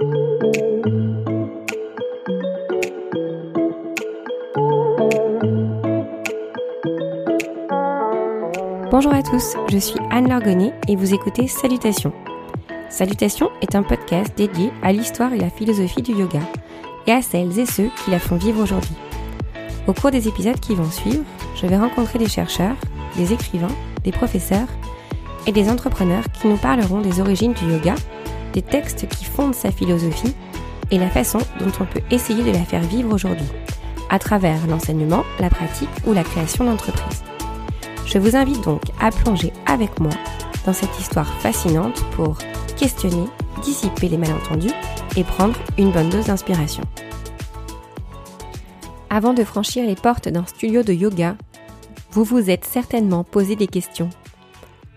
Bonjour à tous, je suis Anne Largonnet et vous écoutez Salutations. Salutations est un podcast dédié à l'histoire et la philosophie du yoga et à celles et ceux qui la font vivre aujourd'hui. Au cours des épisodes qui vont suivre, je vais rencontrer des chercheurs, des écrivains, des professeurs et des entrepreneurs qui nous parleront des origines du yoga, des textes qui fondent sa philosophie et la façon dont on peut essayer de la faire vivre aujourd'hui, à travers l'enseignement, la pratique ou la création d'entreprises. Je vous invite donc à plonger avec moi dans cette histoire fascinante pour questionner, dissiper les malentendus et prendre une bonne dose d'inspiration. Avant de franchir les portes d'un studio de yoga, vous vous êtes certainement posé des questions.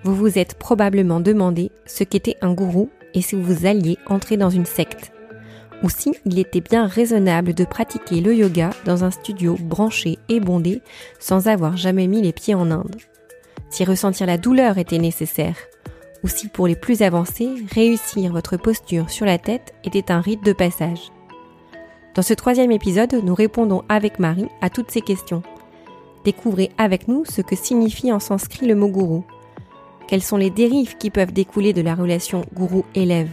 Vous vous êtes probablement demandé ce qu'était un gourou et si vous alliez entrer dans une secte. Ou si il était bien raisonnable de pratiquer le yoga dans un studio branché et bondé sans avoir jamais mis les pieds en Inde. Si ressentir la douleur était nécessaire. Ou si pour les plus avancés, réussir votre posture sur la tête était un rite de passage. Dans ce troisième épisode, nous répondons avec Marie à toutes ces questions. Découvrez avec nous ce que signifie en sanskrit le mot gourou. Quelles sont les dérives qui peuvent découler de la relation gourou-élève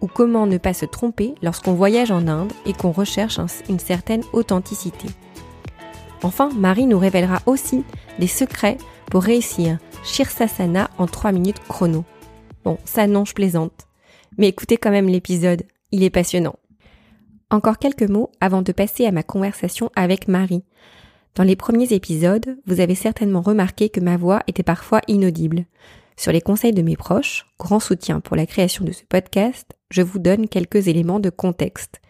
Ou comment ne pas se tromper lorsqu'on voyage en Inde et qu'on recherche une certaine authenticité. Enfin, Marie nous révélera aussi des secrets pour réussir Shirsasana en 3 minutes chrono. Bon, ça non, je plaisante. Mais écoutez quand même l'épisode, il est passionnant. Encore quelques mots avant de passer à ma conversation avec Marie. Dans les premiers épisodes, vous avez certainement remarqué que ma voix était parfois inaudible. Sur les conseils de mes proches, grand soutien pour la création de ce podcast, je vous donne quelques éléments de contexte.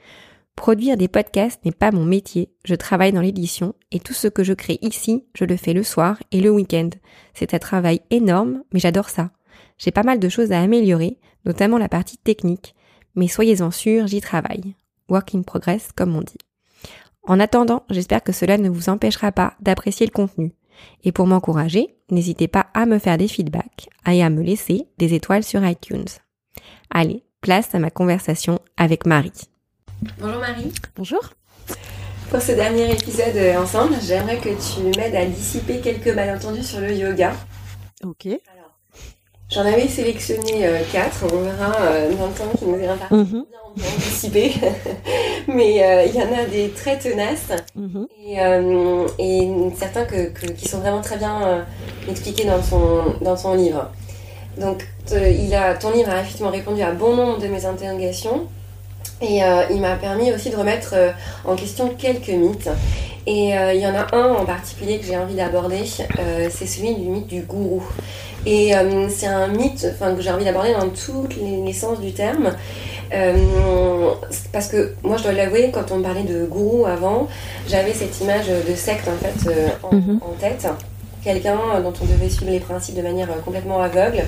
Produire des podcasts n'est pas mon métier, je travaille dans l'édition et tout ce que je crée ici, je le fais le soir et le week-end. C'est un travail énorme, mais j'adore ça. J'ai pas mal de choses à améliorer, notamment la partie technique, mais soyez-en sûrs, j'y travaille work in progress comme on dit. En attendant, j'espère que cela ne vous empêchera pas d'apprécier le contenu. Et pour m'encourager, n'hésitez pas à me faire des feedbacks et à me laisser des étoiles sur iTunes. Allez, place à ma conversation avec Marie. Bonjour Marie. Bonjour. Pour ce dernier épisode euh, ensemble, j'aimerais que tu m'aides à dissiper quelques malentendus sur le yoga. Ok. J'en avais sélectionné euh, quatre, on verra euh, dans le temps qui nous imparti mm bien anticiper. Mais euh, il y en a des très tenaces mhm. et, certains que, qui sont vraiment très bien expliqués dans son, dans son livre. Donc il a, ton livre a effectivement répondu à bon nombre de mes interrogations et il m'a permis aussi de remettre en question quelques mythes. Et il y en a un en particulier que j'ai envie d'aborder, c'est celui du mythe du gourou. Et euh, c'est un mythe enfin, que j'ai envie d'aborder dans toutes les, sens du terme. Euh, parce que moi, je dois l'avouer, quand on me parlait de gourou avant, j'avais cette image de secte en fait euh, mhm. en, tête. Quelqu'un dont on devait suivre les principes de manière complètement aveugle.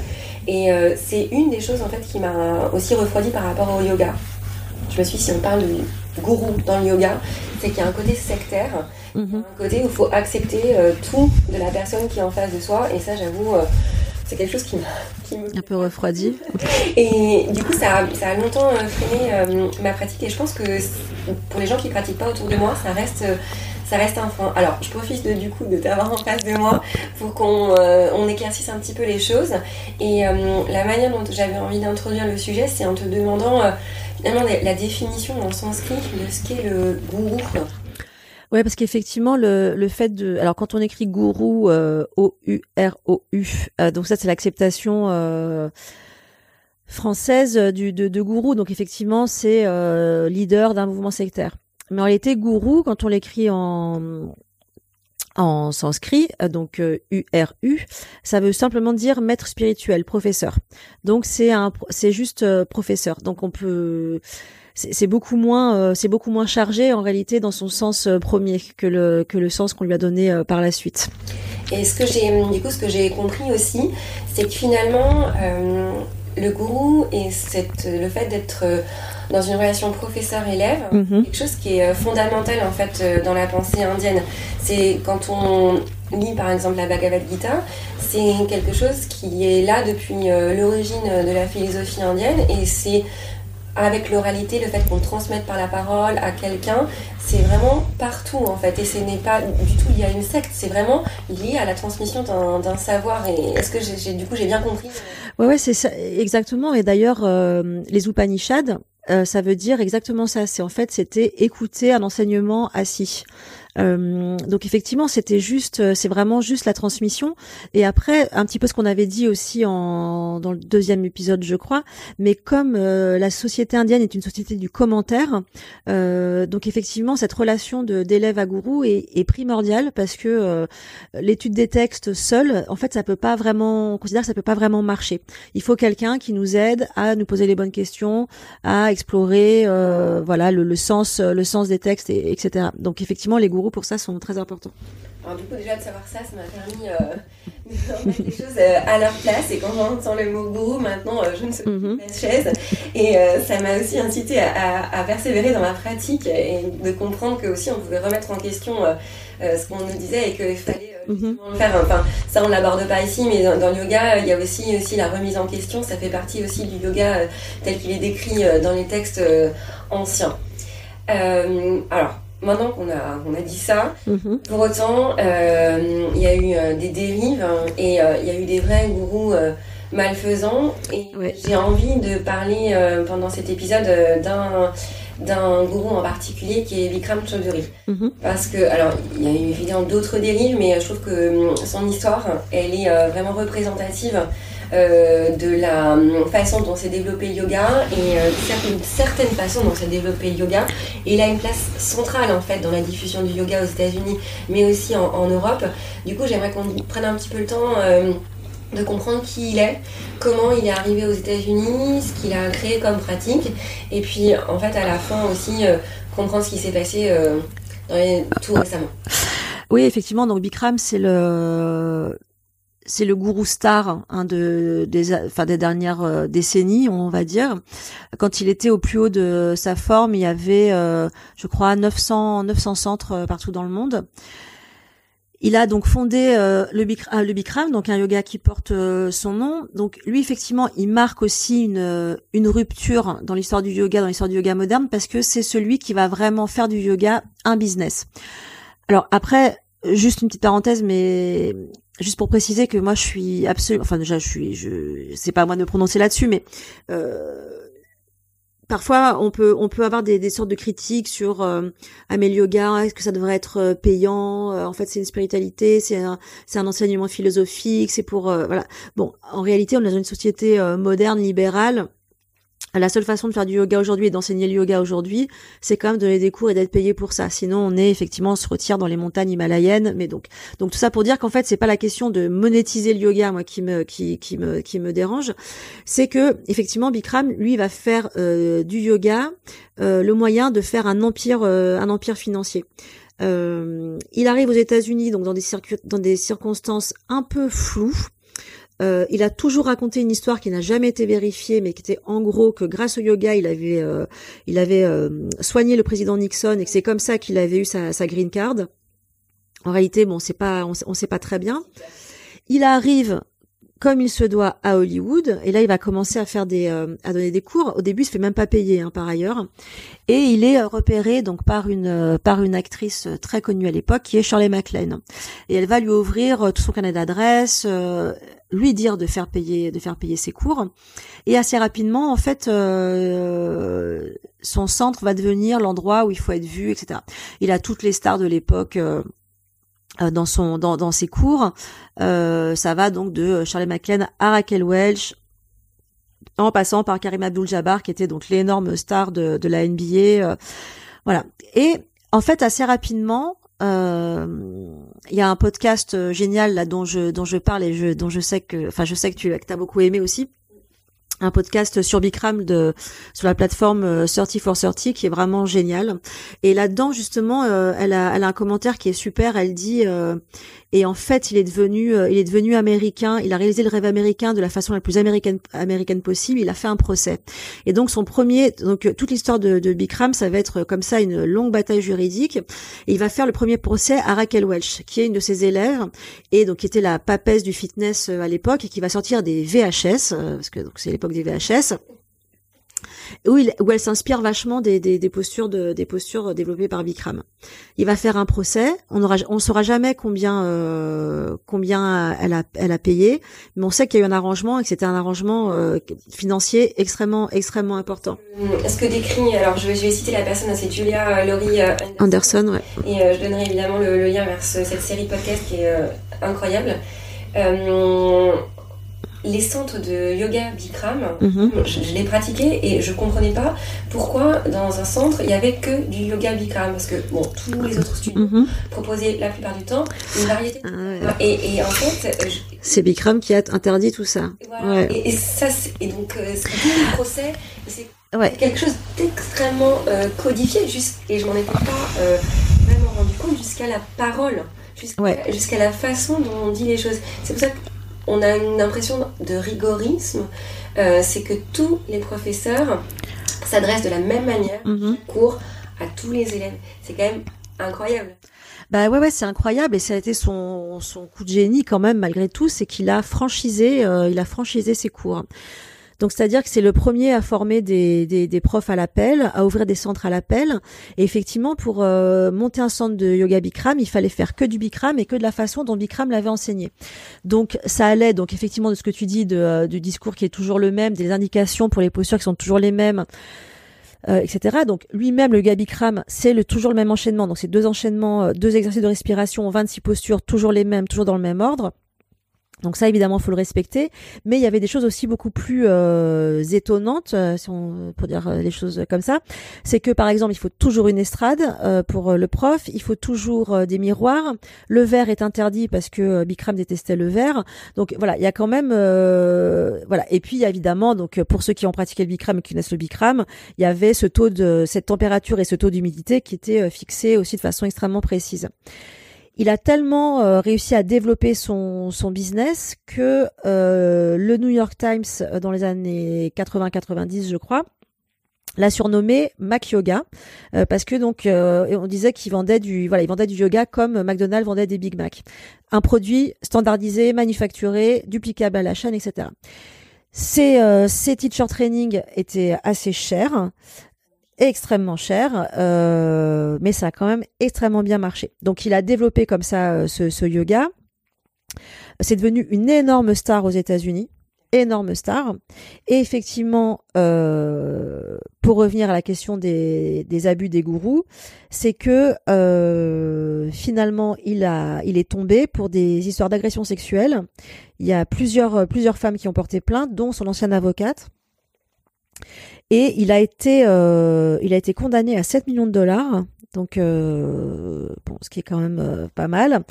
Et c'est une des choses en fait qui m'a aussi refroidi par rapport au yoga. Je me suis dit, si on parle de gourou dans le yoga, c'est qu'il y a un côté sectaire, mhm. un côté où il faut accepter tout de la personne qui est en face de soi. Et ça, j'avoue, c'est quelque chose qui m'a un peu refroidi. Et du coup, ça a, ça a longtemps euh, freiné euh, ma pratique. Et je pense que pour les gens qui pratiquent pas autour de moi, ça reste ça reste un frein. Alors, je profite de, du coup de t'avoir en face de moi pour qu'on euh, on éclaircisse un petit peu les choses. Et la manière dont j'avais envie d'introduire le sujet, c'est en te demandant finalement la définition en sanskrit de ce qu'est le gourou. Ouais, parce qu'effectivement, le, le fait de, alors quand on écrit gourou, euh, O-U-R-O-U, euh, donc ça c'est l'acceptation euh, française du, de, de, gourou, donc effectivement c'est euh, leader d'un mouvement sectaire. Mais en réalité, gourou, quand on l'écrit en en sanskrit, donc U-R-U, ça veut simplement dire maître spirituel, professeur. Donc c'est un, c'est juste professeur. Donc on peut c'est beaucoup moins euh, c'est beaucoup moins chargé en réalité dans son sens euh, premier que le que le sens qu'on lui a donné euh, par la suite. Et ce que j'ai du coup ce que j'ai compris aussi, c'est que finalement le gourou et cette, le fait d'être dans une relation professeur-élève, mhm. quelque chose qui est fondamental en fait dans la pensée indienne. C'est quand on lit par exemple la Bhagavad Gita, c'est quelque chose qui est là depuis l'origine de la philosophie indienne et c'est avec l'oralité, le fait qu'on transmette par la parole à quelqu'un, c'est vraiment partout en fait. Et ce n'est pas du tout lié à une secte, c'est vraiment lié à la transmission d'un savoir. Et est-ce que j'ai du coup j'ai bien compris? Ouais, ouais, c'est ça, exactement. Et d'ailleurs, euh, les Upanishads, euh, ça veut dire exactement ça. C'est en fait, c'était écouter un enseignement assis. Euh, donc effectivement, c'était juste, euh, c'est vraiment juste la transmission. Et après, un petit peu ce qu'on avait dit aussi en, dans le deuxième épisode, je crois. Mais comme euh, la société indienne est une société du commentaire, donc effectivement, cette relation d'élève à gourou est, est primordiale parce que l'étude des textes seule, en fait, ça peut pas vraiment, on considère que ça peut pas vraiment marcher. Il faut quelqu'un qui nous aide à nous poser les bonnes questions, à explorer, voilà, le, le, sens, le sens des textes, et, etc. Donc effectivement, les gourous pour ça sont très importants. Alors du coup déjà de savoir ça, ça m'a permis euh, de mettre les choses euh, à leur place et quand j'entends le mot gourou, maintenant euh, je ne sais mm pas chaise et ça m'a aussi incité à, persévérer dans ma pratique et de comprendre que aussi on pouvait remettre en question ce qu'on nous disait et qu'il fallait mhm. le faire. Enfin ça on l'aborde pas ici mais dans, le yoga il y a aussi, aussi la remise en question, ça fait partie aussi du yoga tel qu'il est décrit dans les textes anciens. alors maintenant qu'on a, on a dit ça, mhm. pour autant, euh, il y a eu euh, des dérives hein, et euh, il y a eu des vrais gourous malfaisants. Et j'ai envie de parler pendant cet épisode d'un d'un gourou en particulier qui est Vikram Chaudhuri. Mhm. Parce que, alors, il y a eu évidemment d'autres dérives, mais je trouve que hum, son histoire, elle est vraiment représentative de la euh, façon dont s'est développé le yoga et euh, certaine, certaine façon dont s'est développé le yoga. Et il a une place centrale en fait dans la diffusion du yoga aux États-Unis, mais aussi en, Europe. Du coup, j'aimerais qu'on prenne un petit peu le temps de comprendre qui il est, comment il est arrivé aux États-Unis, ce qu'il a créé comme pratique, et puis en fait à la fin aussi comprendre ce qui s'est passé tout récemment. Oui, effectivement, donc Bikram, c'est le c'est le gourou star hein, de des enfin des dernières euh, décennies on va dire quand il était au plus haut de sa forme il y avait euh, je crois 900 900 centres euh, partout dans le monde il a donc fondé le, Bikram, le Bikram, donc un yoga qui porte son nom. Donc lui, effectivement, il marque aussi une, une rupture dans l'histoire du yoga, dans l'histoire du yoga moderne, parce que c'est celui qui va vraiment faire du yoga un business. Alors après, juste une petite parenthèse, mais juste pour préciser que moi je suis absolument enfin déjà je suis je c'est pas à moi de prononcer là-dessus mais euh, parfois on peut on peut avoir des, sortes de critiques sur euh, Yoga est-ce que ça devrait être euh, payant euh, en fait c'est une spiritualité c'est un c'est un enseignement philosophique c'est pour voilà. Bon en réalité on est dans une société moderne libérale la seule façon de faire du yoga aujourd'hui et d'enseigner le yoga aujourd'hui, c'est quand même de donner des cours et d'être payé pour ça. Sinon, on est effectivement, se retire dans les montagnes himalayennes. Mais donc, donc tout ça pour dire qu'en fait, c'est pas la question de monétiser le yoga, moi, qui me, qui, qui me, qui me dérange. C'est que, effectivement, Bikram, lui, va faire euh, du yoga euh, le moyen de faire un empire, euh, un empire financier. il arrive aux États-Unis, donc dans des, dans des circonstances un peu floues. Euh, il a toujours raconté une histoire qui n'a jamais été vérifiée, mais qui était en gros que grâce au yoga, il avait, euh, il avait euh, soigné le président Nixon et que c'est comme ça qu'il avait eu sa, sa, green card. En réalité, bon, c'est pas, on, on sait pas très bien. Il arrive comme il se doit à Hollywood. Et là, il va commencer à faire des, euh, à donner des cours. Au début, il se fait même pas payer, hein, par ailleurs. Et il est repéré donc par une, euh, par une actrice très connue à l'époque, qui est Shirley MacLaine. Et elle va lui ouvrir euh, tout son carnet d'adresses, lui dire de faire payer, de faire payer ses cours. Et assez rapidement, en fait, son centre va devenir l'endroit où il faut être vu, etc. Il a toutes les stars de l'époque. Euh, dans son dans, dans ses cours. Euh, ça va donc de Charlie McLean à Raquel Welch, en passant par Karim Abdul-Jabbar qui était donc l'énorme star de, de la NBA. Euh, voilà. Et en fait, assez rapidement, il y a un podcast génial là dont je dont je parle et je dont je sais que enfin je sais que tu que as beaucoup aimé aussi un podcast sur Bikram de sur la plateforme 30 for 30 qui est vraiment génial. Et là-dedans justement euh, elle a un commentaire qui est super. Elle dit euh, et en fait, il est devenu, euh, il est devenu américain. Il a réalisé le rêve américain de la façon la plus américaine, américaine possible. Il a fait un procès. Et donc son premier, donc euh, toute l'histoire de, de Bikram, ça va être comme ça une longue bataille juridique. Et il va faire le premier procès à Raquel Welch, qui est une de ses élèves et donc qui était la papesse du fitness euh, à l'époque et qui va sortir des VHS parce que donc c'est l'époque des VHS où, il, où elle s'inspire vachement des, des, des, postures de, des postures développées par Bikram. Il va faire un procès, on aura, on saura jamais combien euh, combien elle a elle a payé, mais on sait qu'il y a eu un arrangement et que c'était un arrangement euh, financier extrêmement extrêmement important. Euh, est-ce que décrit alors je vais, je vais citer la personne, c'est Julia Laurie Anderson, ouais. et je donnerai évidemment le, le, lien vers cette série podcast qui est incroyable les centres de yoga Bikram, mhm. je, l'ai pratiqué et je comprenais pas pourquoi dans un centre il y avait que du yoga Bikram parce que bon tous les autres studios mhm. proposaient la plupart du temps une variété. Ah et, en fait, c'est Bikram qui a interdit tout ça. Et, ça et donc euh, c'est le procès, c'est quelque chose d'extrêmement euh, codifié et je m'en étais pas euh, vraiment rendu compte jusqu'à la parole. Jusqu'à la façon dont on dit les choses. C'est pour ça que on a une impression de rigorisme, euh, c'est que tous les professeurs s'adressent de la même manière cours à tous les élèves. C'est quand même incroyable. Bah ouais ouais c'est incroyable et ça a été son, son coup de génie quand même malgré tout c'est qu'il a franchisé euh, il a franchisé ses cours. Donc c'est-à-dire que c'est le premier à former des, des, des profs à l'appel, à ouvrir des centres à l'appel. Et effectivement, pour euh, monter un centre de yoga Bikram, il fallait faire que du Bikram et que de la façon dont Bikram l'avait enseigné. Donc ça allait donc effectivement de ce que tu dis de, euh, du discours qui est toujours le même, des indications pour les postures qui sont toujours les mêmes. Euh, etc. Donc lui-même, le yoga Bikram, c'est le, toujours le même enchaînement. Donc c'est deux enchaînements, deux exercices de respiration, 26 postures, toujours les mêmes, toujours dans le même ordre. Donc ça, évidemment, faut le respecter. Mais il y avait des choses aussi beaucoup plus euh, étonnantes, euh, si on, pour dire euh, les choses comme ça. C'est que, par exemple, il faut toujours une estrade pour le prof. Il faut toujours des miroirs. Le verre est interdit parce que Bikram détestait le verre. Donc voilà, il y a quand même, voilà. Et puis évidemment, donc pour ceux qui ont pratiqué le Bikram et qui connaissent le Bikram, il y avait ce taux de cette température et ce taux d'humidité qui était fixé aussi de façon extrêmement précise il a tellement euh, réussi à développer son, son business que euh, le New York Times, euh, dans les années 80-90, je crois, l'a surnommé Mac Yoga parce que donc on disait qu'il vendait du voilà il vendait du yoga comme McDonald's vendait des Big Mac un produit standardisé manufacturé duplicable à la chaîne etc ces, ces teacher training étaient assez chers extrêmement cher, euh, mais ça a quand même extrêmement bien marché. Donc il a développé comme ça euh, ce, yoga. C'est devenu une énorme star aux États-Unis, énorme star. Et effectivement, euh, pour revenir à la question des, abus des gourous, c'est que finalement il a, il est tombé pour des histoires d'agression sexuelle. Il y a plusieurs, plusieurs femmes qui ont porté plainte, dont son ancienne avocate. Et il a été, euh, il a été condamné à 7 millions de dollars, donc euh, bon, ce qui est quand même euh, pas mal.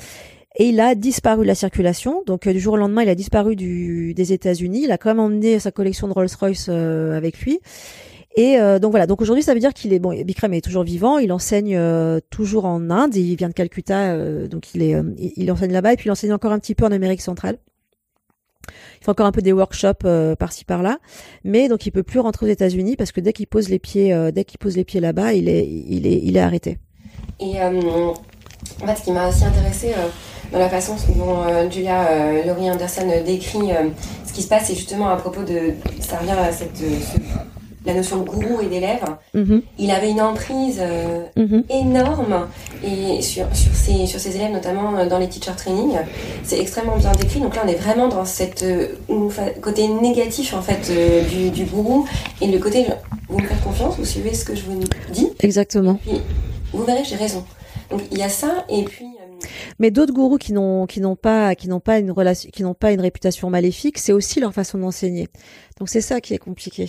Et il a disparu de la circulation. Donc du jour au lendemain, il a disparu du, des États-Unis. Il a quand même emmené sa collection de Rolls-Royce avec lui. Et donc voilà. Donc aujourd'hui, ça veut dire qu'il est bon. Bikram est toujours vivant. Il enseigne toujours en Inde. Il vient de Calcutta, donc il est, il enseigne là-bas. Et puis il enseigne encore un petit peu en Amérique centrale. Il fait encore un peu des workshops euh, par-ci par-là, mais donc il peut plus rentrer aux États-Unis parce que dès qu'il pose les pieds, euh, dès qu'il pose les pieds là-bas, il est, il est, il est arrêté. Et euh, ce qui m'a aussi intéressé dans la façon dont Julia Laurie Anderson décrit ce qui se passe, c'est justement à propos de, ça revient à cette, la notion de gourou et d'élève, mhm. il avait une emprise euh, mhm. énorme et sur, sur, ses, sur ses élèves, notamment euh, dans les teacher training. C'est extrêmement bien décrit. Donc là, on est vraiment dans cette euh, côté négatif en fait du, du, gourou et le côté vous me faites confiance, vous suivez ce que je vous dis. Exactement. vous verrez, j'ai raison. Donc il y a ça et puis mais d'autres gourous qui n'ont qui n'ont pas qui n'ont pas une relation qui n'ont pas une réputation maléfique, c'est aussi leur façon d'enseigner. Donc c'est ça qui est compliqué.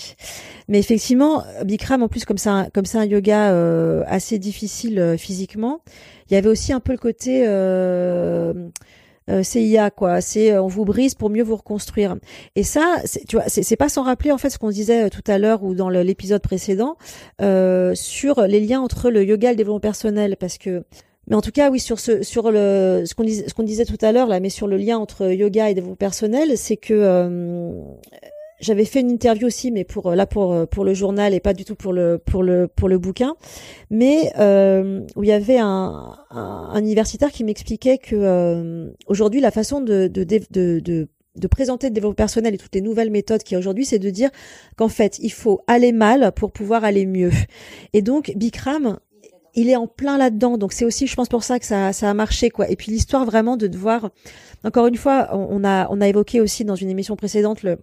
Mais effectivement, Bikram en plus comme ça comme c'est un yoga euh, assez difficile euh, physiquement, il y avait aussi un peu le côté euh, euh CIA quoi c'est on vous brise pour mieux vous reconstruire et ça tu vois c'est pas sans rappeler en fait ce qu'on disait tout à l'heure ou dans l'épisode précédent euh, sur les liens entre le yoga et le développement personnel parce que mais en tout cas, oui, sur ce, sur le, ce qu'on disait, ce qu'on disait tout à l'heure là, mais sur le lien entre yoga et développement personnel, c'est que euh, j'avais fait une interview aussi, mais pour là pour pour le journal et pas du tout pour le pour le pour le bouquin, mais euh, où il y avait un, un, universitaire qui m'expliquait que euh, aujourd'hui la façon de de, de de de présenter le développement personnel et toutes les nouvelles méthodes qu'il y a aujourd'hui, c'est de dire qu'en fait, il faut aller mal pour pouvoir aller mieux. Et donc, Bikram, il est en plein là-dedans. Donc c'est aussi, je pense, pour ça que ça, ça a marché, quoi. Et puis l'histoire vraiment de devoir, encore une fois, on a, on a évoqué aussi dans une émission précédente le,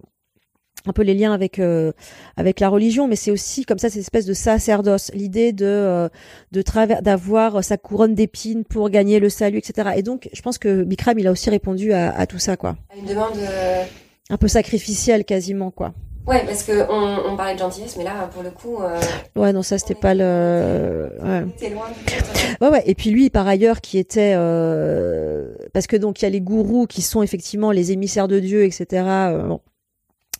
un peu les liens avec euh, avec la religion mais c'est aussi comme ça cette espèce de sacerdoce l'idée de euh, de travers d'avoir sa couronne d'épines pour gagner le salut etc et donc je pense que Bikram il a aussi répondu à, à tout ça quoi une demande euh, un peu sacrificielle quasiment quoi ouais parce que on, on, parlait de gentillesse mais là pour le coup ouais non ça c'était pas le ouais. loin ouais ouais et puis lui par ailleurs qui était parce que donc il y a les gourous qui sont effectivement les émissaires de Dieu etc bon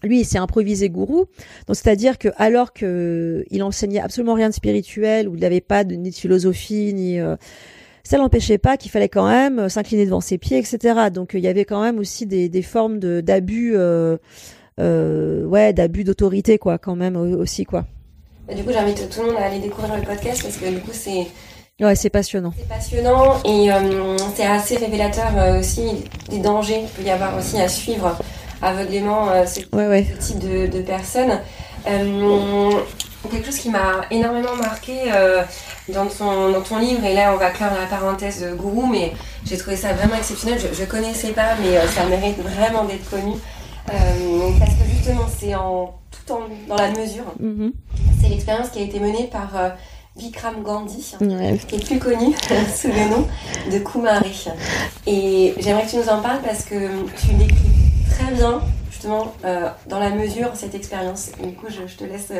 lui, il s'est improvisé gourou. Donc, c'est-à-dire que alors que il enseignait absolument rien de spirituel, ou il n'avait pas de, ni de philosophie, ni euh, ça l'empêchait pas qu'il fallait quand même euh, s'incliner devant ses pieds, etc. Donc, il y avait quand même aussi des, des formes de d'abus, euh, euh, ouais, d'abus d'autorité, quoi, quand même aussi, quoi. du coup, j'invite tout le monde à aller découvrir le podcast parce que du coup, c'est Ouais, c'est passionnant. C'est passionnant et euh, c'est assez révélateur aussi des dangers qu'il peut y avoir aussi à suivre aveuglément euh, ce, type de, de personnes. Euh, quelque chose qui m'a énormément marqué euh, dans, ton, dans ton livre, et là on va clore la parenthèse gourou, mais j'ai trouvé ça vraiment exceptionnel. Je ne connaissais pas, mais ça mérite vraiment d'être connu. Parce que justement, c'est en tout en, dans la mesure. Mm-hmm. C'est l'expérience qui a été menée par Vikram Gandhi, qui est plus connu sous le nom de Kumari. Et j'aimerais que tu nous en parles parce que tu décris très bien euh, dans la mesure cette expérience. Du coup, je, te laisse. Euh,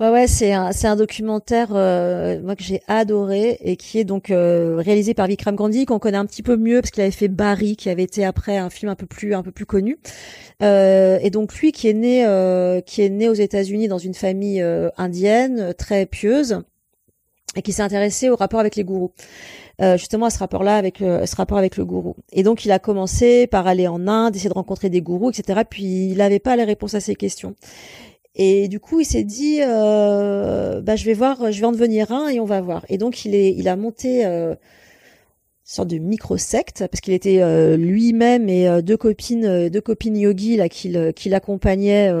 ouais, ouais, c'est un, c'est un documentaire euh, moi que j'ai adoré et qui est donc euh, réalisé par Vikram Gandhi qu'on connaît un petit peu mieux parce qu'il avait fait Barry, qui avait été après un film un peu plus un peu plus connu. et donc lui qui est né qui est né aux États-Unis dans une famille indienne très pieuse et qui s'est intéressé au rapport avec les gourous. Euh, justement à ce rapport-là avec euh, ce rapport avec le gourou. Et donc il a commencé par aller en Inde, essayer de rencontrer des gourous, etc. Puis il n'avait pas les réponses à ces questions. Et du coup, il s'est dit, euh, bah, je vais voir, je vais en devenir un et on va voir. Et donc, il est, il a monté euh, une sorte de micro-secte parce qu'il était euh, lui-même et deux copines, deux copines yogi là qui, qui l'accompagnaient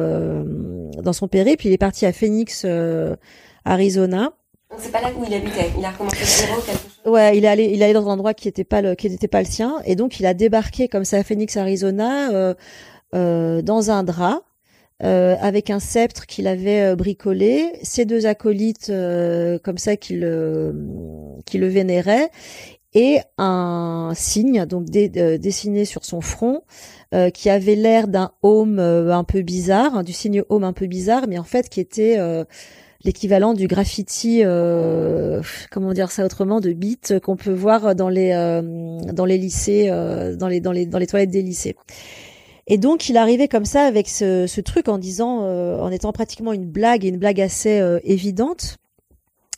dans son périple. Il est parti à Phoenix, Arizona. Donc c'est pas là où il habitait. Il a recommencé zéro quelque chose. Ouais, il est allé, il est allé dans un endroit qui était pas le, qui n'était pas le sien, et donc il a débarqué comme ça à Phoenix, Arizona, euh, euh, dans un drap. Euh, avec un sceptre qu'il avait bricolé, ses deux acolytes comme ça qui le, qui le vénéraient, et un signe donc dessiné sur son front qui avait l'air d'un home un peu bizarre, du signe home un peu bizarre, mais en fait qui était l'équivalent du graffiti, euh, comment dire ça autrement, de bits qu'on peut voir dans les euh, dans les lycées, euh, dans les dans les dans les toilettes des lycées. Et donc il arrivait comme ça avec ce, truc en disant, en étant pratiquement une blague et une blague assez évidente.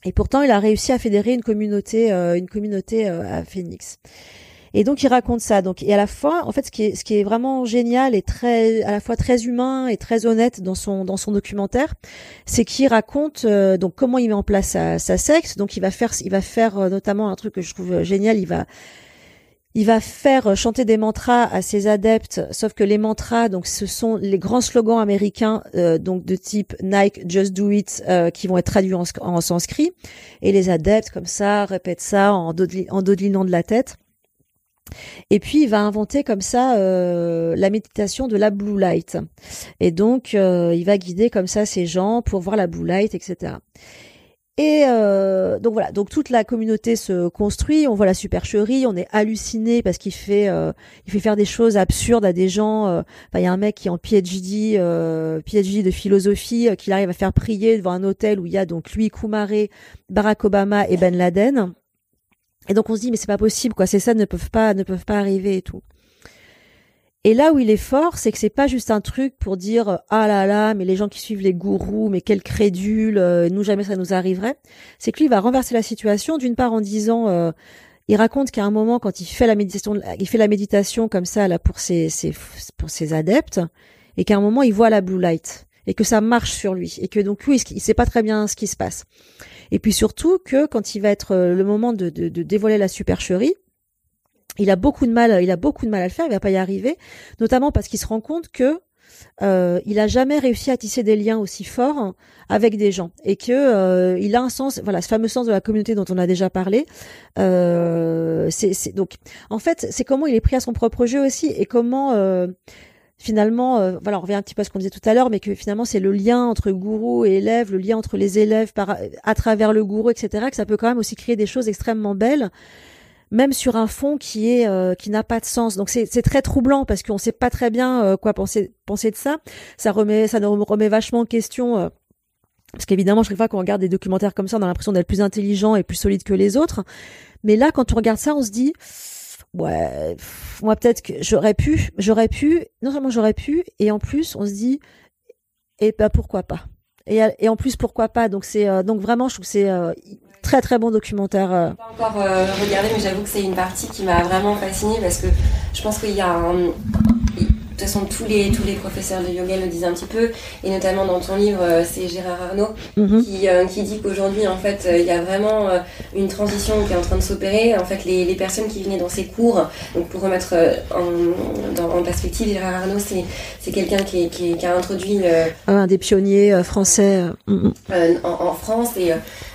Et pourtant il a réussi à fédérer une communauté, une communauté à Phoenix. Et donc il raconte ça. Donc et à la fois, en fait, ce qui est ce qui est vraiment génial et très à la fois très humain et très honnête dans son dans son documentaire, c'est qu'il raconte euh, donc comment il met en place sa, sa secte. Donc il va faire il va faire euh, notamment un truc que je trouve génial. Il va il va faire chanter des mantras à ses adeptes, sauf que les mantras, donc ce sont les grands slogans américains, euh, donc de type Nike, Just Do It, qui vont être traduits en, en, sanskrit, et les adeptes comme ça répètent ça en dodelinant de la tête. Et puis il va inventer comme ça euh, la méditation de la blue light. Et donc euh, il va guider comme ça ces gens pour voir la blue light, etc. Et euh, donc voilà, donc toute la communauté se construit. On voit la supercherie, on est halluciné parce qu'il fait, il fait faire des choses absurdes à des gens. Il y a un mec qui est en PhD, PhD de philosophie, qu'il arrive à faire prier devant un hôtel où il y a donc lui, Koumaré, Barack Obama et Ben Laden. Et donc on se dit mais c'est pas possible quoi, ces scènes ne peuvent pas ne peuvent pas arriver et tout. Et là où il est fort, c'est que c'est pas juste un truc pour dire ah là là, mais les gens qui suivent les gourous, mais quel crédule, euh, nous jamais ça nous arriverait. C'est que lui il va renverser la situation d'une part en disant euh, il raconte qu'à un moment quand il fait la méditation il fait la méditation comme ça là pour ses, ses pour ses adeptes et qu'à un moment il voit la blue light et que ça marche sur lui et que donc lui il sait pas très bien ce qui se passe. Et puis surtout que quand il va être euh, le moment de, de, de dévoiler la supercherie, il a beaucoup de mal, il a beaucoup de mal à le faire, il va pas y arriver, notamment parce qu'il se rend compte que euh, il a jamais réussi à tisser des liens aussi forts avec des gens et que euh, il a un sens, voilà, ce fameux sens de la communauté dont on a déjà parlé. Euh, c'est donc, en fait, c'est comment il est pris à son propre jeu aussi et comment euh, finalement, euh, voilà, on revient un petit peu à ce qu'on disait tout à l'heure, mais que finalement c'est le lien entre gourou et élève, le lien entre les élèves par, à travers le gourou, etc., que ça peut quand même aussi créer des choses extrêmement belles même sur un fond qui est euh, qui n'a pas de sens. Donc c'est très troublant parce qu'on sait pas très bien euh, quoi penser penser de ça. Ça remet ça nous remet vachement en question. Euh, parce qu'évidemment, chaque fois qu'on regarde des documentaires comme ça, on a l'impression d'être plus intelligent et plus solide que les autres. Mais là, quand on regarde ça, on se dit, ouais, moi peut-être que j'aurais pu, j'aurais pu, non seulement j'aurais pu, et en plus, on se dit, et ben pourquoi pas? Et, et en plus, pourquoi pas? Donc c'est donc vraiment, je trouve que c'est très très bon documentaire. Euh. Pas encore euh, regardé, mais j'avoue que c'est une partie qui m'a vraiment fascinée parce que je pense qu'il y a un, toute façon, tous les, tous les professeurs de yoga le disent un petit peu, et notamment dans ton livre, euh, c'est Gérard Arnaud mhm. qui, euh, qui, dit qu'aujourd'hui, en fait, euh, il y a vraiment une transition qui est en train de s'opérer. En fait, les, les, personnes qui venaient dans ces cours, donc pour remettre en, en perspective, Gérard Arnaud, c'est quelqu'un qui, qui, qui, a introduit... un des pionniers français en, en, France, et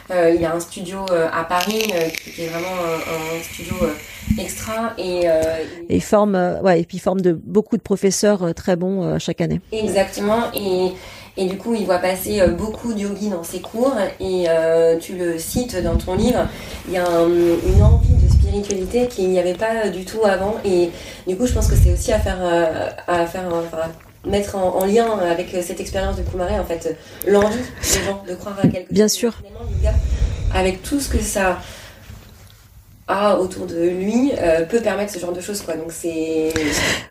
il y a un studio à Paris qui, est vraiment un, un studio extra et euh, et forme euh, ouais et puis forme de beaucoup de professeurs euh, très bons chaque année. Exactement et et du coup, il voit passer beaucoup de yogis dans ses cours et tu le cites dans ton livre. Il y a une envie de spiritualité qu'il n'y avait pas du tout avant et du coup, je pense que c'est aussi à faire à faire mettre en, lien avec cette expérience de Kumaré en fait l'envie des gens de croire à quelque chose. Bien sûr. Avec tout ce que ça autour de lui euh, peut permettre ce genre de choses quoi. Donc c'est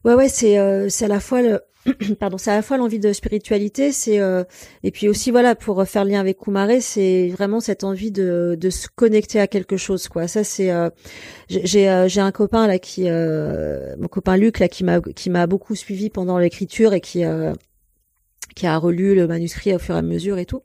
ouais ouais c'est euh, c'est à la fois le pardon c'est à la fois l'envie de spiritualité c'est euh, et puis aussi voilà pour faire lien avec Kumaré c'est vraiment cette envie de de se connecter à quelque chose quoi. Ça c'est j'ai j'ai un copain là qui mon copain Luc là qui m'a qui m'a beaucoup suivi pendant l'écriture et qui qui a relu le manuscrit au fur et à mesure et tout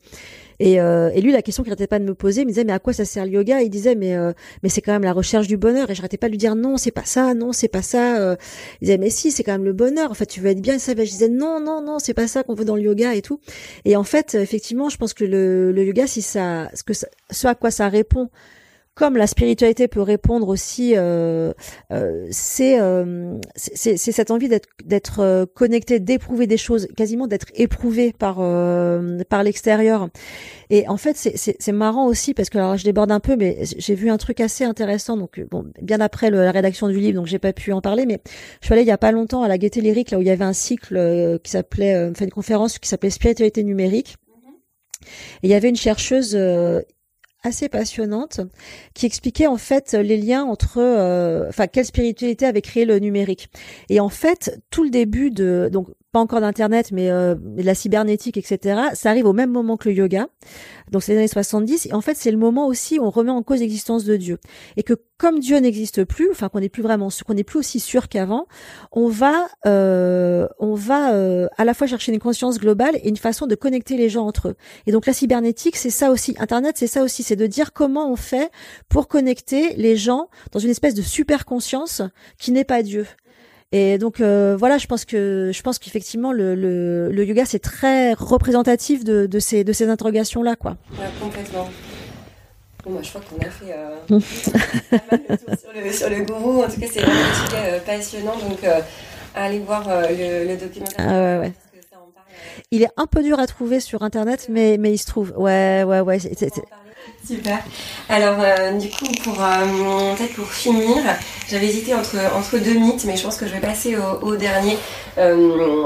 et, euh, et lui, la question qu'il n'arrêtait pas de me poser, il me disait mais à quoi ça sert le yoga? Il disait mais euh, mais c'est quand même la recherche du bonheur. Et j'arrêtais pas de lui dire non, c'est pas ça, non, c'est pas ça. Euh. Il disait mais si, c'est quand même le bonheur. En fait, tu veux être bien. Et ça, je disais non, non, non, c'est pas ça qu'on veut dans le yoga et tout. Et en fait, effectivement, je pense que le, le yoga, si ça, ce que ça, ce à quoi ça répond comme la spiritualité peut répondre aussi, euh, euh, euh c'est cette envie d'être d'être euh, connecté, d'éprouver des choses, quasiment d'être éprouvé par euh, par l'extérieur. Et en fait, c'est marrant aussi parce que alors je déborde un peu, mais j'ai vu un truc assez intéressant. Donc bon, bien après le, la rédaction du livre, donc j'ai pas pu en parler, mais je suis allée il y a pas longtemps à la Gaieté Lyrique là où il y avait un cycle qui s'appelait, fait une conférence qui s'appelait spiritualité numérique. Et il y avait une chercheuse euh, assez passionnante qui expliquait en fait les liens entre, euh, enfin quelle spiritualité avait créé le numérique. Et en fait, tout le début de donc pas encore d'internet, mais euh, de la cybernétique, etc. Ça arrive au même moment que le yoga. Donc c'est les années 70. Et en fait, c'est le moment aussi où on remet en cause l'existence de Dieu. Et que comme Dieu n'existe plus, enfin qu'on n'est plus vraiment, qu'on n'est plus aussi sûr qu'avant, on va, euh, on va euh, à la fois chercher une conscience globale et une façon de connecter les gens entre eux. Et donc la cybernétique, c'est ça aussi. Internet, c'est ça aussi. C'est de dire comment on fait pour connecter les gens dans une espèce de super conscience qui n'est pas Dieu. Et donc euh, voilà, je pense que je pense qu'effectivement le, le, le, yoga c'est très représentatif de, de ces de ces interrogations là quoi. Ouais, complètement. Bon, moi, je crois qu'on a fait euh, pas mal de tour sur le, sur le gourou. En tout cas, c'est un sujet euh, passionnant. Donc, euh, allez voir le, le, documentaire. Ah ouais, ouais. Il est un peu dur à trouver sur internet, mais, mais il se trouve. Ouais, ouais, ouais. Super. Alors, euh, du coup, pour euh, peut-être pour finir, j'avais hésité entre, entre deux mythes, mais je pense que je vais passer au, au dernier. Euh,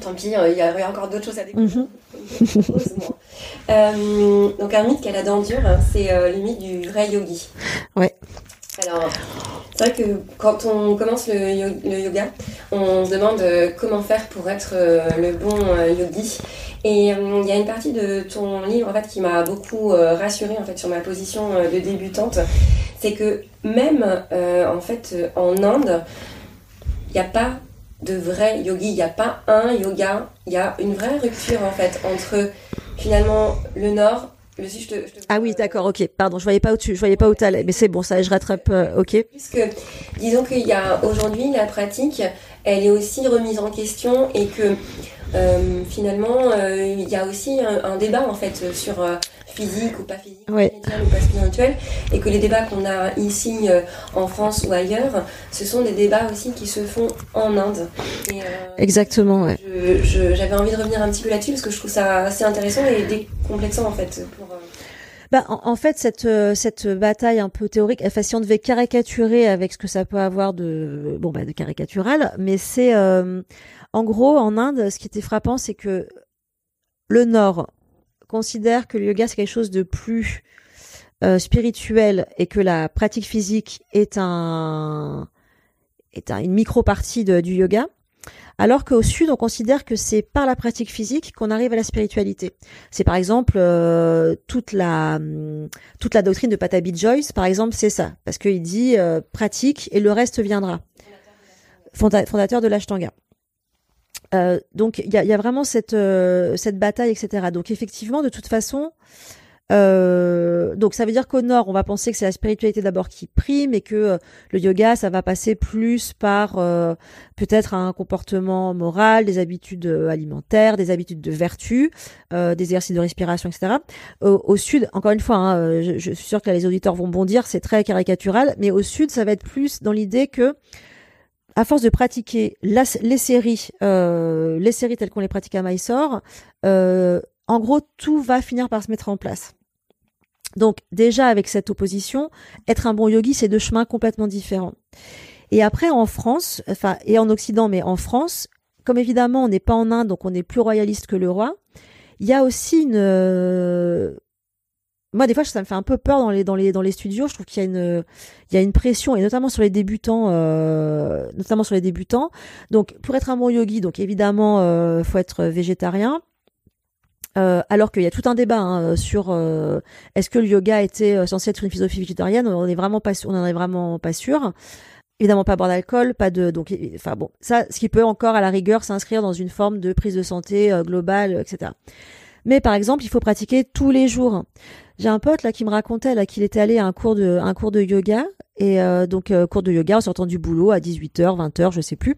tant pis, il y a encore d'autres choses à découvrir. -hmm. donc, un mythe qu'elle a dure, hein, c'est le mythe du vrai yogi. Ouais. Alors, c'est vrai que quand on commence le, le, yoga, on se demande comment faire pour être le bon yogi. Et euh, il y a une partie de ton livre en fait qui m'a beaucoup euh, rassurée en fait sur ma position euh, de débutante, c'est que même en fait en Inde, il n'y a pas de vrai yogi, il n'y a pas un yoga, il y a une vraie rupture en fait entre finalement le nord, Ah oui, d'accord, ok. Pardon, je voyais pas où tu, je voyais pas où t'allais, mais c'est bon, ça, je rattrape. Euh, ok. Puisque, disons qu'il y a aujourd'hui la pratique, elle est aussi remise en question et que euh, finalement, euh, il y a aussi un, débat en fait sur physique ou pas physique, ou pas spirituel, et que les débats qu'on a ici en France ou ailleurs, ce sont des débats aussi qui se font en Inde. Exactement, ouais. J'avais envie de revenir un petit peu là-dessus parce que je trouve ça assez intéressant et décomplexant en fait pour bah, en, fait, cette, euh, cette bataille un peu théorique, enfin, si on devait caricaturer avec ce que ça peut avoir de, bon, bah, de caricatural, mais c'est, euh, en gros, en Inde, ce qui était frappant, c'est que le Nord considère que le yoga, c'est quelque chose de plus euh, spirituel et que la pratique physique est un, est une micro-partie du yoga. Alors qu'au sud, on considère que c'est par la pratique physique qu'on arrive à la spiritualité. C'est par exemple euh, toute la hum, toute la doctrine de Patabi Joyce, par exemple, c'est ça, parce qu'il dit euh, pratique et le reste viendra. Fondateur de l'Ashtanga. Euh, donc il y a, y a, vraiment cette cette bataille, etc. Donc effectivement, de toute façon, euh, donc ça veut dire qu'au nord, on va penser que c'est la spiritualité d'abord qui prime et que euh, le yoga, ça va passer plus par euh, peut-être un comportement moral, des habitudes alimentaires, des habitudes de vertu, des exercices de respiration, etc. Au, sud, encore une fois, hein, je, je, suis sûre que les auditeurs vont bondir, c'est très caricatural, mais au sud, ça va être plus dans l'idée que à force de pratiquer les séries, les séries telles qu'on les pratique à Mysore, en gros, tout va finir par se mettre en place. Donc déjà avec cette opposition, être un bon yogi, c'est deux chemins complètement différents. Et après en France, enfin et en Occident, mais en France, comme évidemment on n'est pas en Inde, donc on est plus royaliste que le roi, il y a aussi une euh, moi des fois ça me fait un peu peur dans les dans les dans les studios. Je trouve qu'il y a une il y a une pression et notamment sur les débutants euh, notamment sur les débutants. Donc pour être un bon yogi donc évidemment euh, faut être végétarien. Euh, alors qu'il y a tout un débat hein, sur euh, est-ce que le yoga était euh, censé être une philosophie végétarienne? On est vraiment pas on en est vraiment pas sûr. Évidemment pas boire d'alcool pas de donc enfin bon ça ce qui peut encore à la rigueur s'inscrire dans une forme de prise de santé globale etc mais par exemple il faut pratiquer tous les jours j'ai un pote là qui me racontait là qu'il était allé à un cours de un cours de yoga et donc cours de yoga en sortant du boulot à 18h 20h je sais plus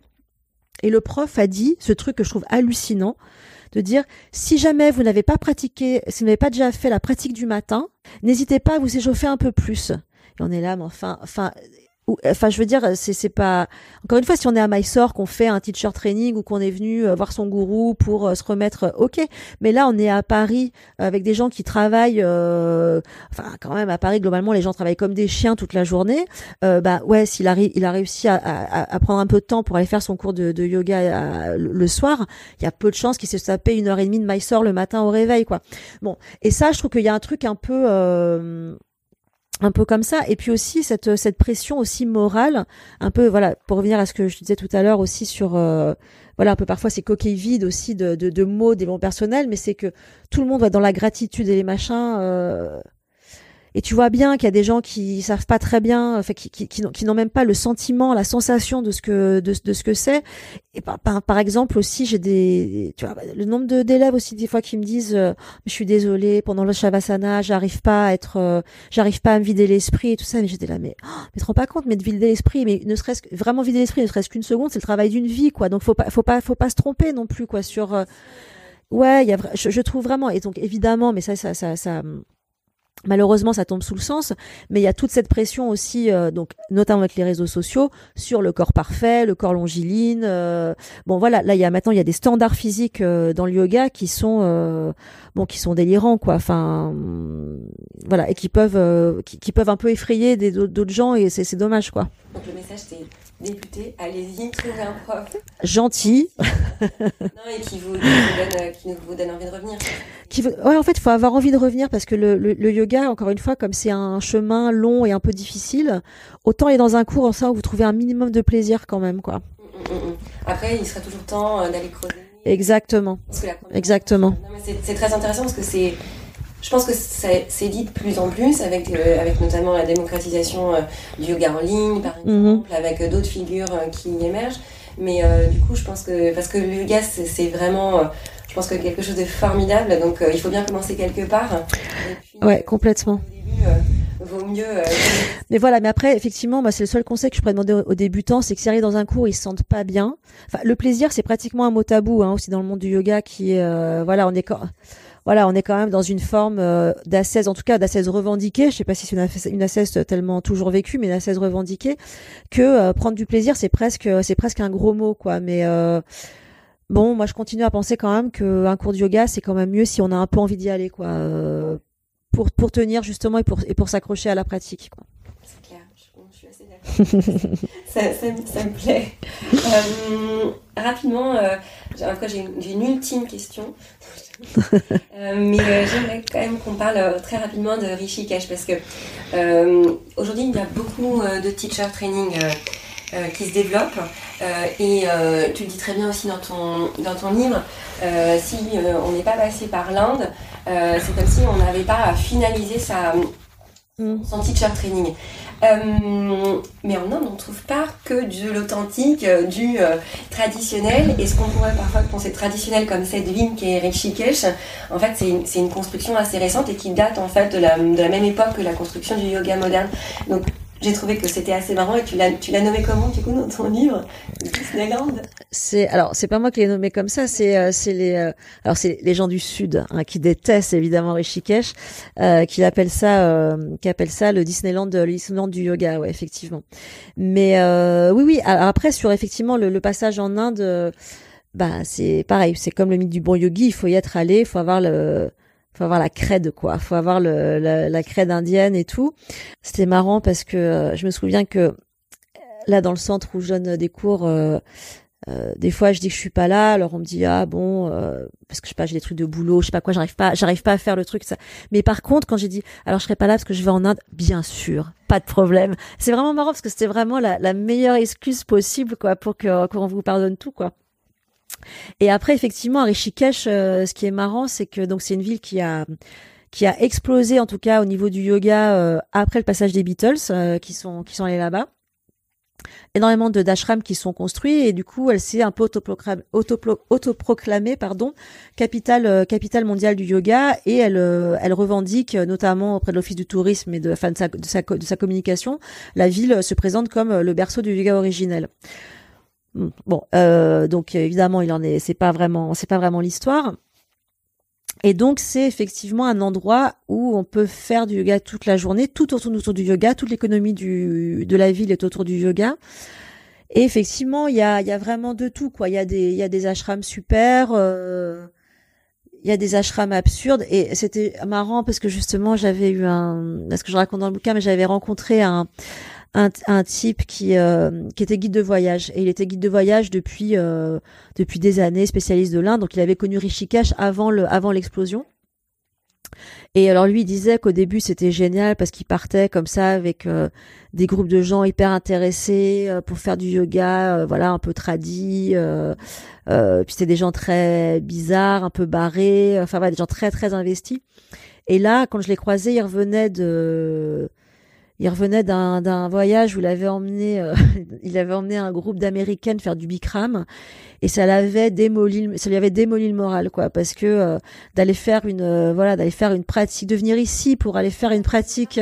et le prof a dit ce truc que je trouve hallucinant de dire si jamais vous n'avez pas pratiqué, si vous n'avez pas déjà fait la pratique du matin, n'hésitez pas à vous échauffer un peu plus. Et on est là, mais enfin, enfin, enfin je veux dire c'est pas encore une fois si on est à Mysore qu'on fait un teacher training ou qu'on est venu euh, voir son gourou pour euh, se remettre euh, OK. Mais là on est à Paris avec des gens qui travaillent enfin quand même à Paris globalement les gens travaillent comme des chiens toute la journée. Bah ouais s'il a il a réussi à, prendre un peu de temps pour aller faire son cours de, de yoga le soir il y a peu de chances qu'il se tapé une heure et demie de Mysore le matin au réveil quoi. Bon et ça je trouve qu'il y a un truc un peu un peu comme ça. Et puis aussi cette cette pression aussi morale un peu voilà pour revenir à ce que je disais tout à l'heure aussi sur euh, voilà un peu parfois ces coquilles vides aussi de, de, mots des bons personnels mais c'est que tout le monde va dans la gratitude et les machins euh, et tu vois bien qu'il y a des gens qui savent pas très bien, enfin, qui, qui, qui, n'ont même pas le sentiment, la sensation de ce que de, ce que c'est. Et par, par, exemple aussi, j'ai des, tu vois, le nombre d'élèves aussi des fois qui me disent, euh, je suis désolée pendant le shavasana, j'arrive pas à être, euh, j'arrive pas à me vider l'esprit et tout ça. Mais j'étais là, mais, oh, mais te rends pas compte, mais de vider l'esprit, mais ne serait-ce vraiment vider l'esprit, ne serait-ce qu'une seconde, c'est le travail d'une vie, quoi. Donc faut pas, faut pas, faut pas se tromper non plus, quoi, sur. Euh, ouais, il y a, je, je, trouve vraiment, et donc évidemment, mais ça, ça, ça, ça Malheureusement, ça tombe sous le sens, mais il y a toute cette pression aussi, euh, donc notamment avec les réseaux sociaux, sur le corps parfait, le corps longiligne. Euh, bon, voilà, là, il y a maintenant, il y a des standards physiques euh, dans le yoga qui sont, bon, qui sont délirants, quoi. Enfin, voilà, et qui peuvent, qui, qui, peuvent un peu effrayer d'autres gens, et c'est dommage, quoi. Député, allez-y, trouvez un prof. Gentil. non, et qui vous, donne, qui vous donne envie de revenir. Qui ouais, en fait, il faut avoir envie de revenir parce que le, le, yoga, encore une fois, comme c'est un chemin long et un peu difficile, autant aller dans un cours en ça où vous trouvez un minimum de plaisir quand même, quoi. Mm, mm, mm, Après, il sera toujours temps euh, d'aller creuser. Exactement. Exactement. C'est très intéressant parce que c'est je pense que c'est dit de plus en plus avec, euh, avec notamment la démocratisation euh, du yoga en ligne, par mhm. exemple, avec euh, d'autres figures qui émergent. Mais du coup, je pense que parce que le yoga, c'est vraiment, je pense que quelque chose de formidable. Donc il faut bien commencer quelque part. ouais, complètement. vaut mieux. mais voilà, mais après, effectivement, moi, c'est le seul conseil que je pourrais demander aux débutants, c'est que s'ils arrivent dans un cours, ils se sentent pas bien. Enfin, le plaisir, c'est pratiquement un mot tabou, hein, aussi dans le monde du yoga, qui, voilà, on est voilà, on est quand même dans une forme euh, en tout cas d'assaise revendiquée. Je sais pas si c'est une, une tellement toujours vécue, mais une assaise revendiquée. Que euh, prendre du plaisir, c'est presque, c'est presque un gros mot, quoi. Mais euh, bon, moi, je continue à penser quand même qu'un cours de yoga, c'est quand même mieux si on a un peu envie d'y aller, quoi, euh, pour pour tenir justement et pour et pour s'accrocher à la pratique. C'est clair. Je, suis assez ça, ça, me plaît. rapidement, j'ai une ultime question. Euh, mais euh, j'aimerais quand même qu'on parle euh, très rapidement de Rishikesh parce que aujourd'hui il y a beaucoup de teacher training qui se développent. Et tu le dis très bien aussi dans ton, dans ton livre, si on n'est pas passé par l'Inde, c'est comme si on n'avait pas finalisé sa, mm. son teacher training. Euh, mais en Inde, on ne trouve pas que de l'authentique, euh, du euh, traditionnel. Et ce qu'on pourrait parfois penser traditionnel comme cette ville qui est Rishikesh, en fait, c'est une, une, construction assez récente et qui date en fait de la, même époque que la construction du yoga moderne. J'ai trouvé que c'était assez marrant et tu l'as tu l'as nommé comment du coup dans ton livre? Disneyland? C'est alors c'est pas moi qui l'ai nommé comme ça, c'est euh, c'est les euh, alors c'est les gens du sud hein, qui détestent évidemment Rishikesh, euh, qui appellent ça euh, qui appellent ça le Disneyland le Disneyland du yoga, ouais effectivement. Mais oui oui après sur effectivement le, le passage en Inde, bah c'est pareil, c'est comme le mythe du bon yogi, il faut y être allé, il faut avoir le faut avoir la crède quoi, faut avoir le, la, la crède indienne et tout. C'était marrant parce que euh, je me souviens que euh, là dans le centre où je donne des cours, euh, euh, des fois je dis que je suis pas là, alors on me dit ah bon parce que je sais pas j'ai des trucs de boulot, je sais pas quoi, j'arrive pas j'arrive pas à faire le truc ça. Mais par contre quand j'ai dit alors je serai pas là parce que je vais en Inde, bien sûr, pas de problème. C'est vraiment marrant parce que c'était vraiment la, la meilleure excuse possible quoi pour que qu'on vous pardonne tout quoi. Et après, effectivement, à Rishikesh, euh, ce qui est marrant, c'est que donc c'est une ville qui a qui a explosé en tout cas au niveau du yoga euh, après le passage des Beatles, euh, qui sont qui sont allés là-bas. Énormément de dashrams qui sont construits et du coup, elle s'est un peu autoproclamée, autoproclamée pardon, capitale capitale mondiale du yoga et elle elle revendique notamment auprès de l'office du tourisme et de, enfin, de, sa, de, sa, de sa communication, la ville se présente comme le berceau du yoga originel. Bon, euh, donc évidemment, il en est, c'est pas vraiment, c'est pas vraiment l'histoire. Et donc c'est effectivement un endroit où on peut faire du yoga toute la journée, tout autour, autour du yoga, toute l'économie du de la ville est autour du yoga. Et effectivement, il y a, y a vraiment de tout quoi. Il y a des, il y a des ashrams super. Euh, il y a des ashrams absurdes et c'était marrant parce que justement j'avais eu un, ce que je raconte dans le bouquin, mais j'avais rencontré un, un, un type qui euh, qui était guide de voyage et il était guide de voyage depuis euh, depuis des années, spécialiste de l'Inde. Donc il avait connu Rishikesh avant le avant l'explosion. Et alors lui il disait qu'au début c'était génial parce qu'il partait comme ça avec euh, des groupes de gens hyper intéressés pour faire du yoga, voilà un peu tradis. puis c'était des gens très bizarres, un peu barrés, enfin voilà, des gens très très investis. Et là quand je l'ai croisé, il revenait de il revenait d'un voyage où il avait emmené euh, il avait emmené un groupe d'américaines faire du Bikram. Et ça l'avait démoli ça lui avait démoli le moral quoi. Parce que euh, d'aller faire une euh, voilà d'aller faire une pratique de venir ici pour aller faire une pratique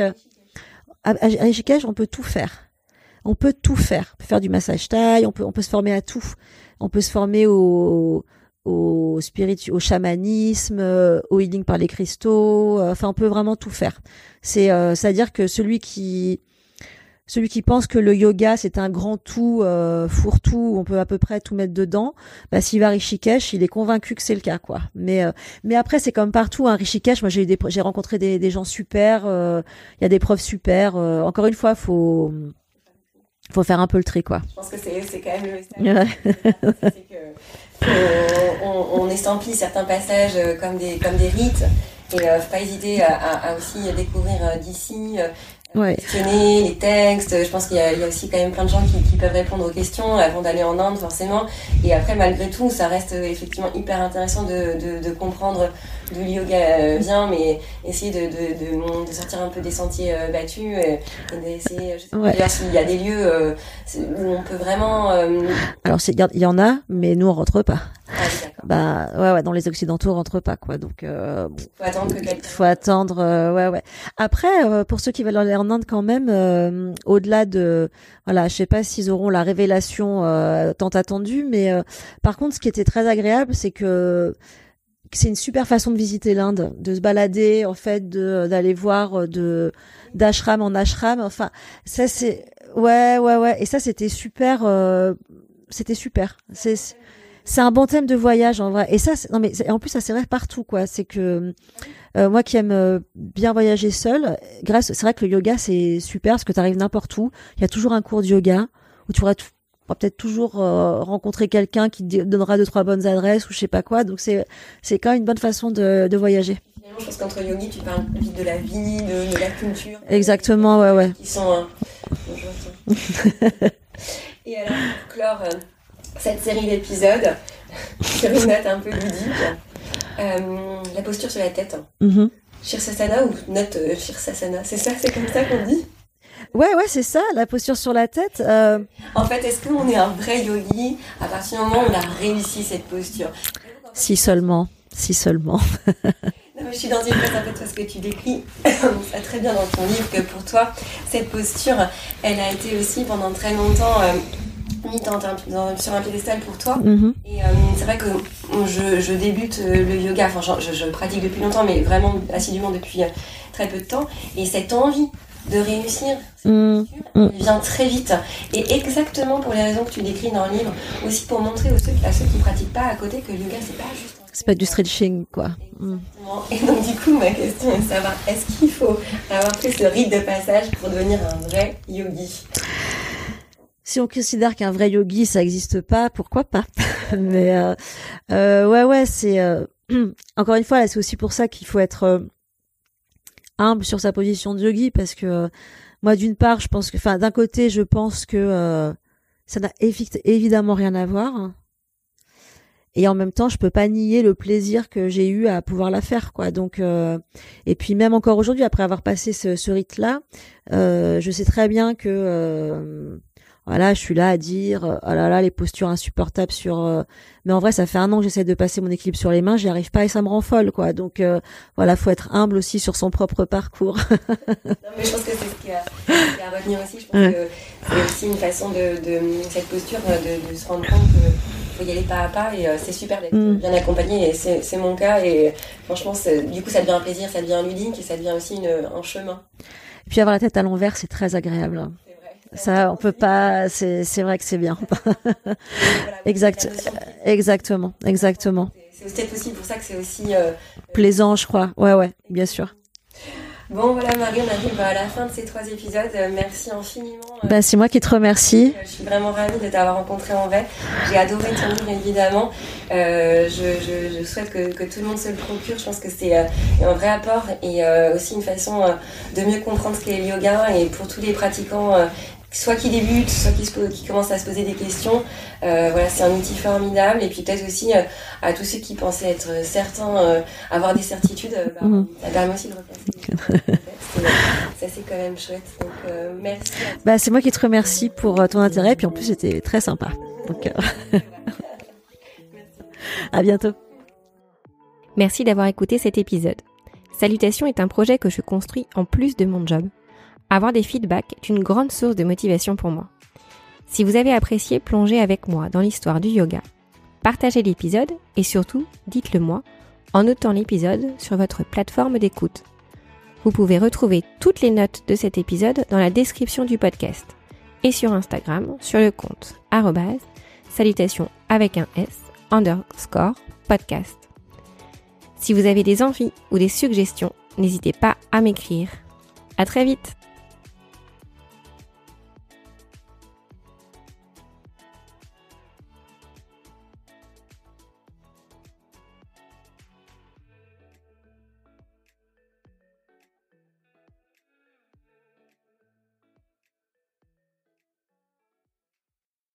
à, Rishikesh on peut tout faire. On peut tout faire. On peut faire du massage taille on peut on peut se former à tout. On peut se former au au spirit, au chamanisme, euh, au healing par les cristaux. Euh, enfin, on peut vraiment tout faire. C'est, euh, c'est à dire que celui qui, celui qui pense que le yoga c'est un grand tout, fourre-tout, on peut à peu près tout mettre dedans, bah, s'il va à Rishikesh, il est convaincu que c'est le cas, quoi. Mais, mais après, c'est comme partout, hein, Rishikesh. Moi, j'ai eu des, j'ai rencontré des, des gens super. Il y a des profs super. encore une fois, faut faut faire un peu le tri quoi. Je pense que c'est, c'est quand même le c'est que on, on, estampille certains passages euh, comme des comme des rites. Et euh, pas hésiter à, à, aussi découvrir euh, d'ici ouais. questionner les textes. Je pense qu'il y, y, a aussi quand même plein de gens qui, qui peuvent répondre aux questions avant d'aller en Inde forcément. Et après, malgré tout, ça reste effectivement hyper intéressant de, de, de comprendre d'où le yoga vient, mais essayer de, de, de, sortir un peu des sentiers euh, battus et, d'essayer. Ouais. s'il y a des lieux euh, où on peut vraiment. Euh, Alors, il y, en a, mais nous on rentre pas. Ah, bah ouais, ouais, dans les occidentaux rentre pas quoi. Donc euh, bon, faut attendre que. Faut attendre, euh, ouais, ouais. Après, euh, pour ceux qui veulent aller en Inde quand même, euh, au-delà de, voilà, je sais pas s'ils auront la révélation tant attendue, mais par contre, ce qui était très agréable, c'est que c'est une super façon de visiter l'Inde, de se balader, en fait, de d'aller voir de d'ashram en ashram. Enfin, ça c'est, ouais, ouais, ouais. Et ça, c'était super. c'était super. C'est c'est un bon thème de voyage en vrai. Et ça, non mais en plus ça c'est vrai partout quoi. C'est que euh, moi qui aime euh, bien voyager seul, grâce, c'est vrai que le yoga c'est super parce que tu arrives n'importe où. Il y a toujours un cours de yoga où tu pourras peut-être toujours euh, rencontrer quelqu'un qui te donnera deux trois bonnes adresses ou je sais pas quoi. Donc c'est c'est quand même une bonne façon de, de voyager. Je pense qu'entre yogi, tu parles vite de la vie, de, de la culture. Exactement, ouais, ouais. Qui sont. Et alors, pour clore cette série d'épisodes sur une note un peu ludique. Euh, la posture sur la tête. Mm Shirsasana ou note euh, Shirsasana, c'est ça, c'est comme ça qu'on dit? Ouais, ouais, c'est ça, la posture sur la tête. Euh... En fait, est-ce qu'on est un vrai yogi? À partir du moment où on a réussi cette posture Si seulement, si seulement. non, mais je suis dans une phase en fait parce que tu décris ça très bien dans ton livre que pour toi, cette posture, elle a été aussi pendant très longtemps euh, mis sur un piédestal pour toi. Mhm. Et euh, c'est vrai que je, je débute euh, le yoga, enfin je, je, pratique depuis longtemps, mais vraiment assidûment depuis euh, très peu de temps. Et cette envie de réussir, mm. mm. vient très vite. Et exactement pour les raisons que tu décris dans le livre, aussi pour montrer aux ceux, à ceux qui ne pratiquent pas à côté que le yoga, c'est pas juste. C'est pas du stretching, quoi. Et donc, du coup, ma question est de savoir est-ce qu'il faut avoir pris ce rite de passage pour devenir un vrai yogi? Si on considère qu'un vrai yogi ça n'existe pas, pourquoi pas Mais euh, euh, ouais ouais c'est euh, encore une fois c'est aussi pour ça qu'il faut être humble sur sa position de yogi parce que moi d'une part je pense que enfin d'un côté je pense que ça n'a évidemment rien à voir. Et en même temps je peux pas nier le plaisir que j'ai eu à pouvoir la faire quoi. Donc et puis même encore aujourd'hui après avoir passé ce, ce rite là je sais très bien que voilà, je suis là à dire, euh, oh là là, les postures insupportables sur. Euh, mais en vrai, ça fait un an que j'essaie de passer mon équilibre sur les mains, j'y arrive pas et ça me rend folle, quoi. Donc euh, voilà, faut être humble aussi sur son propre parcours. non, mais je pense que c'est ce qui a, à retenir aussi. Je pense que c'est aussi une façon de, de cette posture de, de, se rendre compte qu'il faut y aller pas à pas et c'est super d'être mm. bien accompagné et c'est mon cas et franchement, du coup, ça devient un plaisir, ça devient ludique et ça devient aussi une, un chemin. Et puis avoir la tête à l'envers, c'est très agréable. Ça, on peut pas. C'est c'est vrai que c'est bien. exact. Exactement. Exactement. C'est peut-être aussi pour ça que c'est aussi euh, plaisant, je crois. Ouais, ouais, bien sûr. Bon voilà Marie, on arrive à la fin de ces trois épisodes. Euh, merci infiniment. Euh, bah, c'est moi qui te remercie. Je suis vraiment ravie de t'avoir rencontré en vrai. J'ai adoré ton livre évidemment. je, je, je, souhaite que, que, tout le monde se le procure. Je pense que c'est un vrai apport et aussi une façon de mieux comprendre ce qu'est le yoga et pour tous les pratiquants soit qui débute, soit qui, qui commence à se poser des questions. Euh, voilà, c'est un outil formidable. Et puis peut-être aussi euh, à tous ceux qui pensaient être certains, euh, avoir des certitudes, bah, mhm. ça permet aussi de replacer. ça c'est quand même chouette. Donc merci. Bah, c'est moi qui te remercie pour ton intérêt. Puis en plus c'était très sympa. Donc à bientôt. Merci d'avoir écouté cet épisode. Salutation est un projet que je construis en plus de mon job avoir des feedbacks est une grande source de motivation pour moi. Si vous avez apprécié plonger avec moi dans l'histoire du yoga, partagez l'épisode et surtout dites-le moi en notant l'épisode sur votre plateforme d'écoute. Vous pouvez retrouver toutes les notes de cet épisode dans la description du podcast et sur Instagram sur le compte salutations avec un S underscore podcast. Si vous avez des envies ou des suggestions, n'hésitez pas à m'écrire. À très vite!